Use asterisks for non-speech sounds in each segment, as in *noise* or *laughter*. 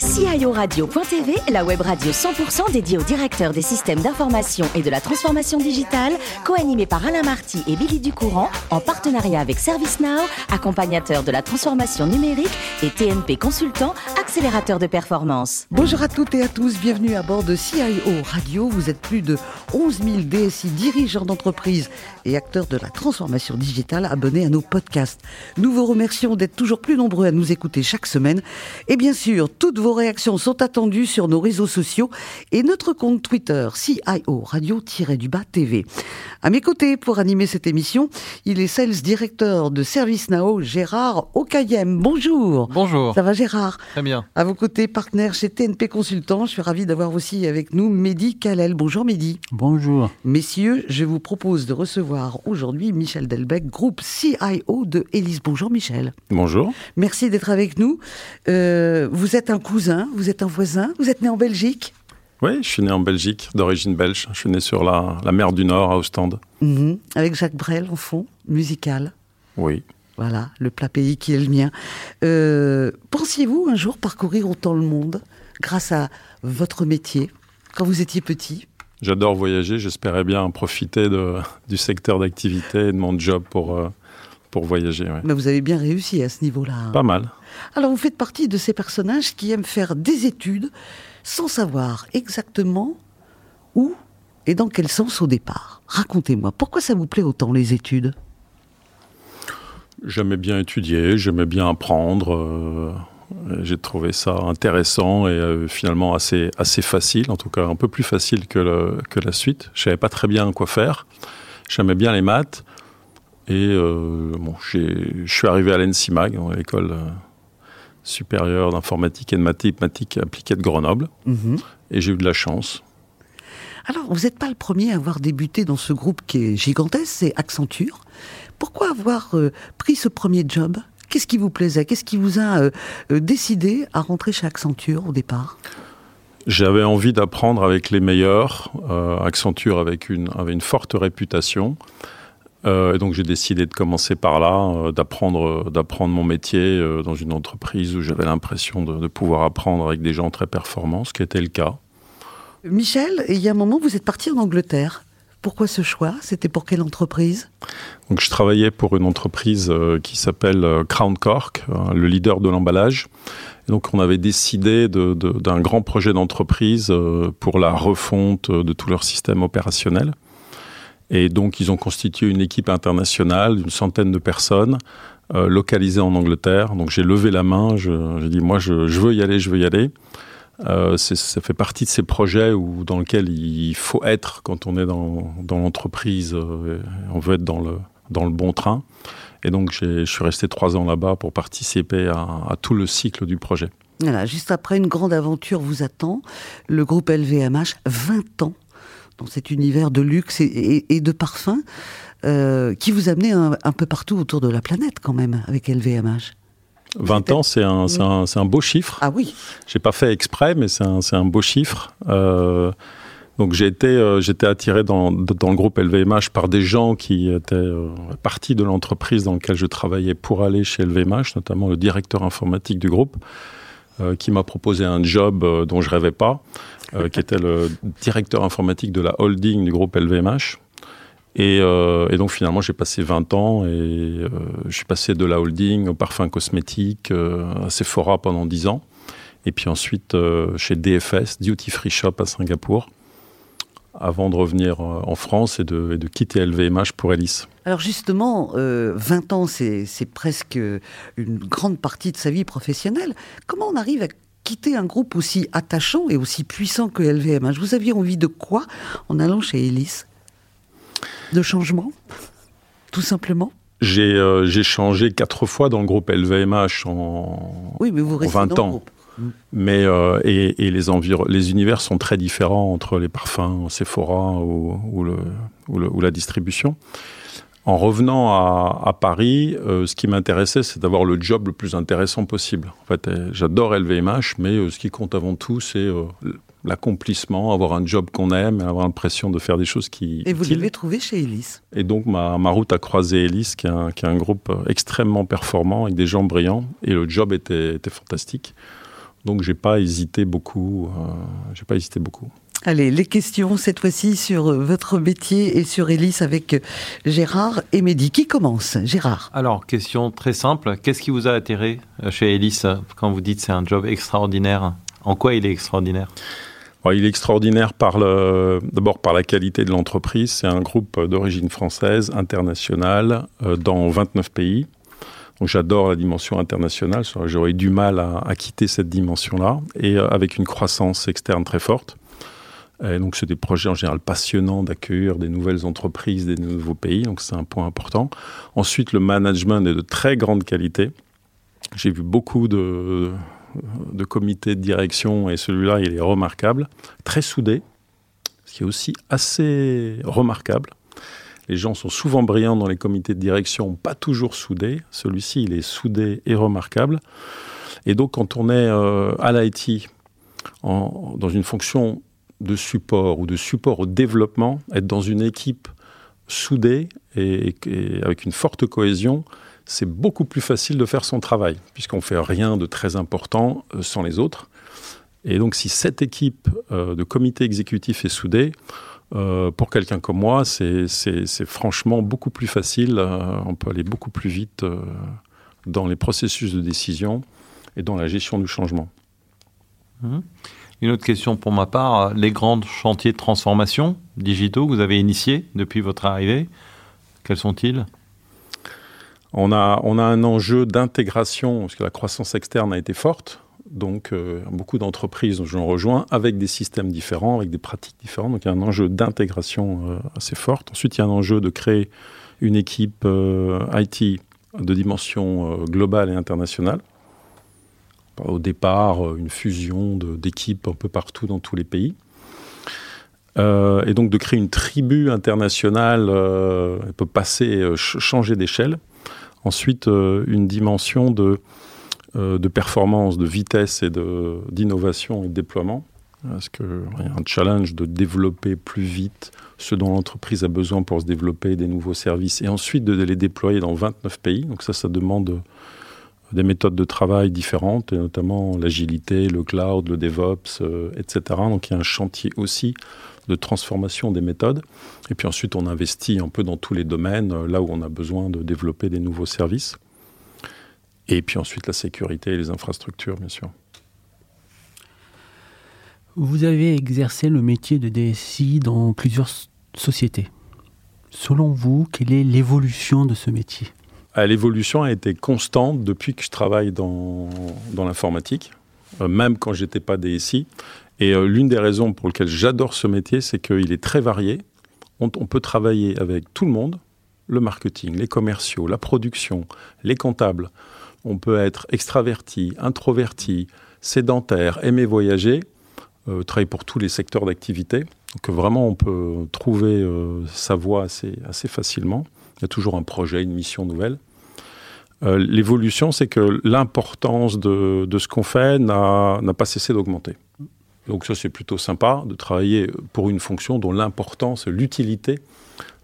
guys. CIORadio.tv, la web radio 100% dédiée aux directeurs des systèmes d'information et de la transformation digitale, co-animée par Alain Marty et Billy Ducourant, en partenariat avec ServiceNow, accompagnateur de la transformation numérique et TNP Consultant, accélérateur de performance. Bonjour à toutes et à tous, bienvenue à bord de CIO Radio. Vous êtes plus de 11 000 DSI, dirigeants d'entreprise et acteurs de la transformation digitale abonnés à nos podcasts. Nous vous remercions d'être toujours plus nombreux à nous écouter chaque semaine. Et bien sûr, toutes vos vos réactions sont attendues sur nos réseaux sociaux et notre compte Twitter CIO Radio-du-Bas TV. À mes côtés, pour animer cette émission, il est Sales Directeur de ServiceNow, Gérard Okayem. Bonjour. Bonjour. Ça va Gérard? Très bien. À vos côtés, partenaire chez TNP Consultant, je suis ravi d'avoir aussi avec nous Mehdi Kalel. Bonjour Mehdi. Bonjour. Messieurs, je vous propose de recevoir aujourd'hui Michel Delbecq, groupe CIO de Elise. Bonjour Michel. Bonjour. Merci d'être avec nous. Euh, vous êtes un cousin, vous êtes un voisin, vous êtes né en Belgique Oui, je suis né en Belgique, d'origine belge. Je suis né sur la, la mer du Nord, à Ostende. Mhm. Avec Jacques Brel en fond, musical. Oui. Voilà, le plat pays qui est le mien. Euh, Pensiez-vous un jour parcourir autant le monde grâce à votre métier quand vous étiez petit? J'adore voyager, j'espérais bien profiter de, du secteur d'activité et de mon job pour, euh, pour voyager. ouais. Mais Vous avez bien réussi à ce niveau-là. Pas mal. Alors vous faites partie de ces personnages qui aiment faire des études sans savoir exactement où et dans quel sens au départ. Racontez-moi, pourquoi ça vous plaît autant les études? J'aimais bien étudier, j'aimais bien apprendre. euh, j'ai trouvé ça intéressant et euh, finalement assez, assez facile, en tout cas un peu plus facile que, le- que la suite. Je savais pas très bien quoi faire. J'aimais bien les maths. Et euh, bon, je suis arrivé à l'ENSIMAG, l'école euh, supérieure d'informatique et de mathématiques appliquées de Grenoble. Mhm. Et j'ai eu de la chance. Alors, vous n'êtes pas le premier à avoir débuté dans ce groupe qui est gigantesque, c'est Accenture. Pourquoi avoir euh, pris ce premier job? Qu'est-ce qui vous plaisait? Qu'est-ce qui vous a euh, décidé à rentrer chez Accenture au départ? J'avais envie d'apprendre avec les meilleurs. Euh, Accenture une, avait une forte réputation. Euh, et donc j'ai décidé de commencer par là, euh, d'apprendre, d'apprendre mon métier euh, dans une entreprise où j'avais l'impression de, de pouvoir apprendre avec des gens très performants, ce qui était le cas. Michel, il y a un moment, vous êtes parti en Angleterre. Pourquoi ce choix? C'était pour quelle entreprise? Donc je travaillais pour une entreprise euh, qui s'appelle euh, Crown Cork, euh, le leader de l'emballage. Donc on avait décidé d'un grand projet d'entreprise euh, pour la refonte de tout leur système opérationnel. Et donc ils ont constitué une équipe internationale d'une centaine de personnes euh, localisées en Angleterre. Donc j'ai levé la main, j'ai dit moi je, veux y aller, je veux y aller. Euh, ça fait partie de ces projets où, dans lesquels il faut être quand on est dans, l'entreprise. euh, on veut être dans le, dans le bon train. Et donc, je suis resté trois ans là-bas pour participer à, à tout le cycle du projet. Voilà, juste après, une grande aventure vous attend. Le groupe LVMH, 20 ans dans cet univers de luxe et, et- et de parfums euh, qui vous amenait un, un peu partout autour de la planète quand même avec LVMH. 20 ans, c'est un, beau chiffre. Ah oui, J'ai pas fait exprès, mais c'est un, beau chiffre. Euh, donc j'ai été, euh, j'étais attiré dans, dans le groupe LVMH par des gens qui étaient euh, partis de l'entreprise dans laquelle je travaillais pour aller chez LVMH, notamment le directeur informatique du groupe, euh, qui m'a proposé un job euh, dont je rêvais pas, euh, qui était le directeur informatique de la holding du groupe LVMH. Et, euh, et donc finalement j'ai passé 20 ans et euh, je suis passé de la holding au parfum cosmétique, euh, à Sephora pendant 10 ans. Et puis ensuite euh, chez DFS, Duty Free Shop à Singapour, avant de revenir euh, en France et de, quitter LVMH pour Ellis. Alors justement, euh, 20 ans, c'est presque une grande partie de sa vie professionnelle. Comment on arrive à quitter un groupe aussi attachant et aussi puissant que LVMH Vous aviez envie de quoi en allant chez Ellis? De changement? Tout simplement? J'ai euh, changé quatre fois dans le groupe LVMH en, Oui, mais vous en restez 20 dans le ans. groupe. Mais euh, et, et les, les univers sont très différents entre les parfums Sephora ou, ou, le, ou, le- ou la distribution. En revenant à, à Paris, euh, ce qui m'intéressait, c'est d'avoir le job le plus intéressant possible. En fait, euh, j'adore LVMH, mais euh, ce qui compte avant tout, c'est euh, l'accomplissement, avoir un job qu'on aime, avoir l'impression de faire des choses qui. Et vous l'avez trouvé chez Ellis. Et donc, ma, ma route a croisé Ellis, qui est, un, qui est un groupe extrêmement performant, avec des gens brillants, et le job était, était fantastique. Donc j'ai pas hésité beaucoup. j'ai pas hésité beaucoup. Allez, les questions cette fois-ci sur votre métier et sur Ellis avec Gérard et Mehdi. Qui commence Gérard? Alors, question très simple. Qu'est-ce qui vous a attiré chez Ellis quand vous dites c'est un job extraordinaire? En quoi il est extraordinaire? Il est extraordinaire par d'abord par la qualité de l'entreprise. C'est un groupe d'origine française, international, euh, dans 29 pays. Donc j'adore la dimension internationale. J'aurais du mal à, quitter cette dimension-là et euh, avec une croissance externe très forte. Et donc c'est des projets en général passionnants d'accueillir des nouvelles entreprises, des nouveaux pays. Donc c'est un point important. Ensuite, le management est de très grande qualité. J'ai vu beaucoup de, de comité de direction et celui-là, il est remarquable, très soudé, ce qui est aussi assez remarquable. Les gens sont souvent brillants dans les comités de direction, pas toujours soudés. Celui-ci, il est soudé et remarquable. Et donc, quand on est euh, à l'IT, dans une fonction de support ou de support au développement, être dans une équipe soudée et avec une forte cohésion, c'est beaucoup plus facile de faire son travail, puisqu'on fait rien de très important euh, sans les autres. Et donc, si cette équipe euh, de comité exécutif est soudée, euh, pour quelqu'un comme moi, c'est franchement beaucoup plus facile. on peut aller beaucoup plus vite dans les processus de décision et dans la gestion du changement. Mmh. Une autre question pour ma part, les grands chantiers de transformation digitaux que vous avez initiés depuis votre arrivée, quels sont-ils? On a, on a un enjeu d'intégration, parce que la croissance externe a été forte. Donc, euh, beaucoup d'entreprises, je rejoins, avec des systèmes différents, avec des pratiques différentes. Donc, il y a un enjeu d'intégration euh, assez fort. Ensuite, il y a un enjeu de créer une équipe euh, IT de dimension globale et internationale. Au départ, une fusion d'équipes un peu partout dans tous les pays. et donc, de créer une tribu internationale, elle peut passer, changer d'échelle. Ensuite, euh, une dimension de, euh, de performance, de vitesse et d'innovation et de déploiement. Parce qu'il y a un challenge de développer plus vite ce dont l'entreprise a besoin pour se développer, des nouveaux services, et ensuite de les déployer dans 29 pays. Donc ça, ça demande des méthodes de travail différentes, et notamment l'agilité, le cloud, le DevOps, euh, etc. Donc il y a un chantier aussi de transformation des méthodes. Et puis ensuite, on investit un peu dans tous les domaines, euh, là où on a besoin de développer des nouveaux services. Et puis ensuite, la sécurité et les infrastructures, bien sûr. Vous avez exercé le métier de DSI dans plusieurs sociétés. Selon vous, quelle est l'évolution de ce métier? L'évolution a été constante depuis que je travaille dans, l'informatique, euh, même quand j'étais pas DSI. Et euh, l'une des raisons pour lesquelles j'adore ce métier, c'est qu'il est très varié. On, peut travailler avec tout le monde, le marketing, les commerciaux, la production, les comptables. On peut être extraverti, introverti, sédentaire, aimer voyager, euh, travailler pour tous les secteurs d'activité. Donc vraiment, on peut trouver sa voie assez facilement. Il y a toujours un projet, une mission nouvelle. L'évolution, c'est que l'importance de, de, ce qu'on fait n'a pas cessé d'augmenter. Donc ça, c'est plutôt sympa de travailler pour une fonction dont l'importance, l'utilité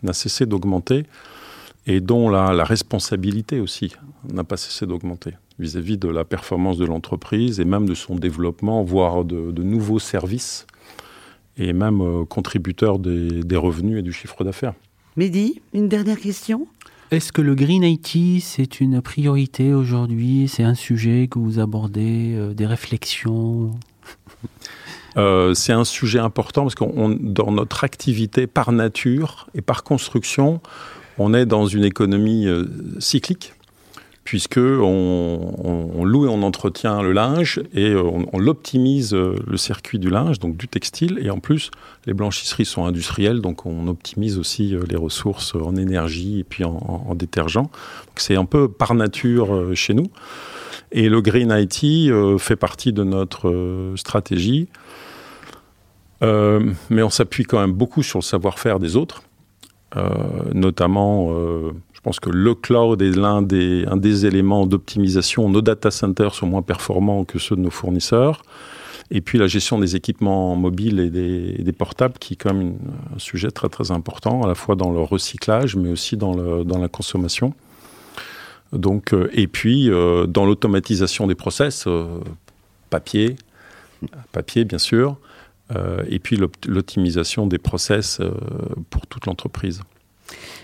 n'a cessé d'augmenter et dont la, responsabilité aussi n'a pas cessé d'augmenter vis-à-vis de la performance de l'entreprise et même de son développement, voire de, nouveaux services et même euh, contributeur des, des revenus et du chiffre d'affaires. Mehdi, une dernière question? Est-ce que le Green IT, c'est une priorité aujourd'hui? C'est un sujet que vous abordez, euh, des réflexions? *laughs* Euh, c'est un sujet important parce que dans notre activité, par nature et par construction, on est dans une économie euh, cyclique puisque on, loue et on entretient le linge et euh, on, l'optimise le circuit du linge, donc du textile, et en plus les blanchisseries sont industrielles, donc on optimise aussi les ressources en énergie et puis en, en détergent. C'est un peu par nature chez nous. Et le Green IT fait partie de notre stratégie. Euh, mais on s'appuie quand même beaucoup sur le savoir-faire des autres, euh, notamment, euh, pense que le cloud est l'un des, un des éléments d'optimisation. Nos data centers sont moins performants que ceux de nos fournisseurs. Et puis la gestion des équipements mobiles et des, portables, qui est quand même un sujet très très important, à la fois dans le recyclage, mais aussi dans, la consommation. Donc, et puis dans l'automatisation des process, papier, papier bien sûr, et puis l'optimisation des process pour toute l'entreprise.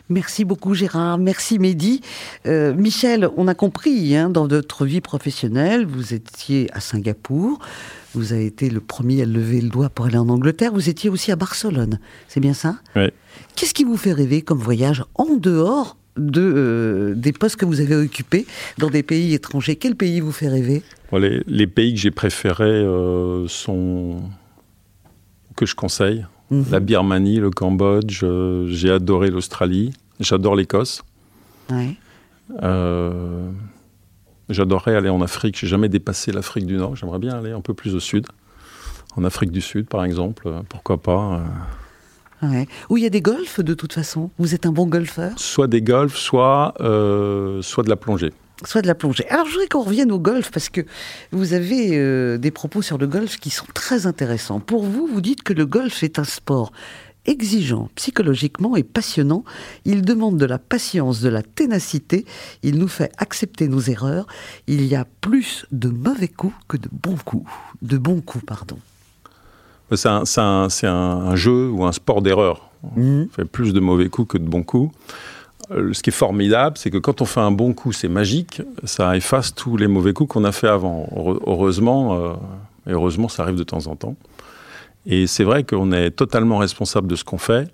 Merci beaucoup Gérard, merci Mehdi. Michel, on a compris, hein, dans votre vie professionnelle, vous étiez à Singapour, vous avez été le premier à lever le doigt pour aller en Angleterre. Vous étiez aussi à Barcelone, c'est bien ça? Oui. Qu'est-ce qui vous fait rêver comme voyage en dehors de, euh, des postes que vous avez occupés dans des pays étrangers? Quel pays vous fait rêver? Les, pays que j'ai préférés euh, sont que je conseille. Mhm. La Birmanie, le Cambodge, euh, j'ai adoré l'Australie, j'adore l'Écosse. Ouais. J'adorerais aller en Afrique. J'ai jamais dépassé l'Afrique du Nord. J'aimerais bien aller un peu plus au sud. En Afrique du Sud, par exemple. Euh, pourquoi pas euh. ouais. Où il y a des golfs, de toute façon? Vous êtes un bon golfeur? Soit des golfs, soit, euh, soit de la plongée. Soit de la plongée. Alors, je voudrais qu'on revienne au golf, parce que vous avez des propos sur le golf qui sont très intéressants. Pour vous, vous dites que le golf est un sport exigeant psychologiquement et passionnant. Il demande de la patience, de la ténacité. Il nous fait accepter nos erreurs. Il y a plus de mauvais coups que de bons coups. De bons coups, pardon. C'est un, jeu ou un sport d'erreur. On mhm. fait plus de mauvais coups que de bons coups. Euh, ce qui est formidable, c'est que quand on fait un bon coup, c'est magique. Ça efface tous les mauvais coups qu'on a fait avant. Heureusement, euh, heureusement, ça arrive de temps en temps. Et c'est vrai qu'on est totalement responsable de ce qu'on fait.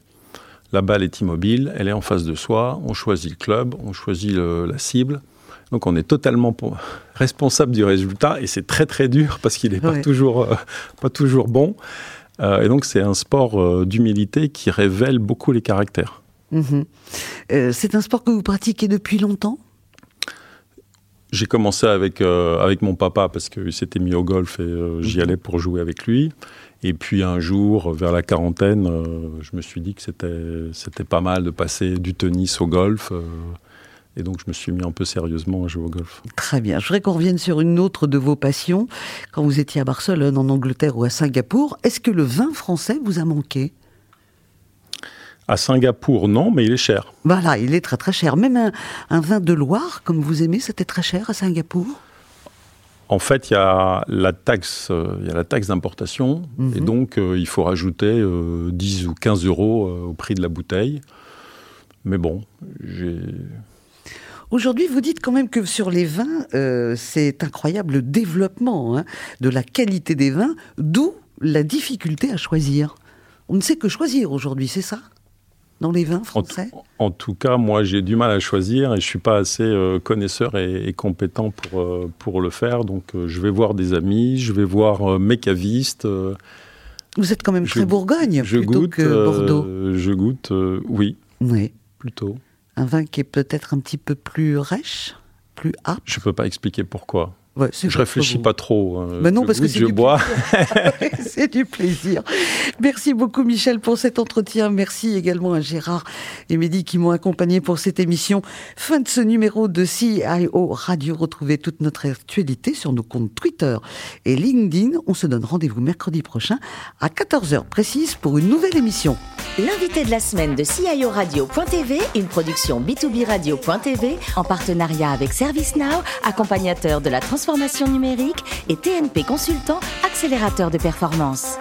La balle est immobile, elle est en face de soi, on choisit le club, on choisit la cible. Donc on est totalement *laughs* responsable du résultat et c'est très très dur *laughs* parce qu'il n'est pas, toujours, euh, pas toujours bon. Euh, et donc c'est un sport d'humilité qui révèle beaucoup les caractères. Mhm. c'est un sport que vous pratiquez depuis longtemps? J'ai commencé avec, avec mon papa parce qu'il s'était mis au golf et j'y mhm. allais pour jouer avec lui. Et puis un jour, vers la quarantaine, euh, je me suis dit que c'était, c'était pas mal de passer du tennis au golf. Euh, et donc, je me suis mis un peu sérieusement à jouer au golf. Très bien. Je voudrais qu'on revienne sur une autre de vos passions. Quand vous étiez à Barcelone, en Angleterre ou à Singapour, est-ce que le vin français vous a manqué? À Singapour, non, mais il est cher. Voilà, il est très très cher. Même un, un vin de Loire, comme vous aimez, c'était très cher à Singapour? En fait, il y a la taxe, euh, il y a la taxe d'importation, et mhm. donc euh, il faut rajouter 10 euh, ou 15 euros au prix de la bouteille. Mais bon, j'ai. Aujourd'hui, vous dites quand même que sur les vins, c'est incroyable le développement hein, de la qualité des vins, d'où la difficulté à choisir. On ne sait que choisir aujourd'hui, c'est ça? Dans les vins français en, tout cas, moi, j'ai du mal à choisir et je suis pas assez euh, connaisseur et, compétent pour, euh, pour le faire. Donc, euh, je vais voir des amis, je vais voir mes cavistes. Vous êtes quand même très Bourgogne je plutôt goûte, que Bordeaux. je goûte, oui. Oui. Plutôt. Un vin qui est peut-être un petit peu plus rêche, plus âpre. Je ne peux pas expliquer pourquoi. Ouais, je réfléchis pas trop. Hein. Mais non, parce que je bois. *laughs* *laughs* c'est du plaisir. Merci beaucoup, Michel, pour cet entretien. Merci également à Gérard et Mehdi qui m'ont accompagné pour cette émission. Fin de ce numéro de CIO Radio. Retrouvez toute notre actualité sur nos comptes Twitter et LinkedIn. On se donne rendez-vous mercredi prochain à 14h précise pour une nouvelle émission. L'invité de la semaine de CIO Radio.tv, une production B2B Radio.tv en partenariat avec ServiceNow, accompagnateur de la transformation numérique et TNP Consultant, accélérateur de performance.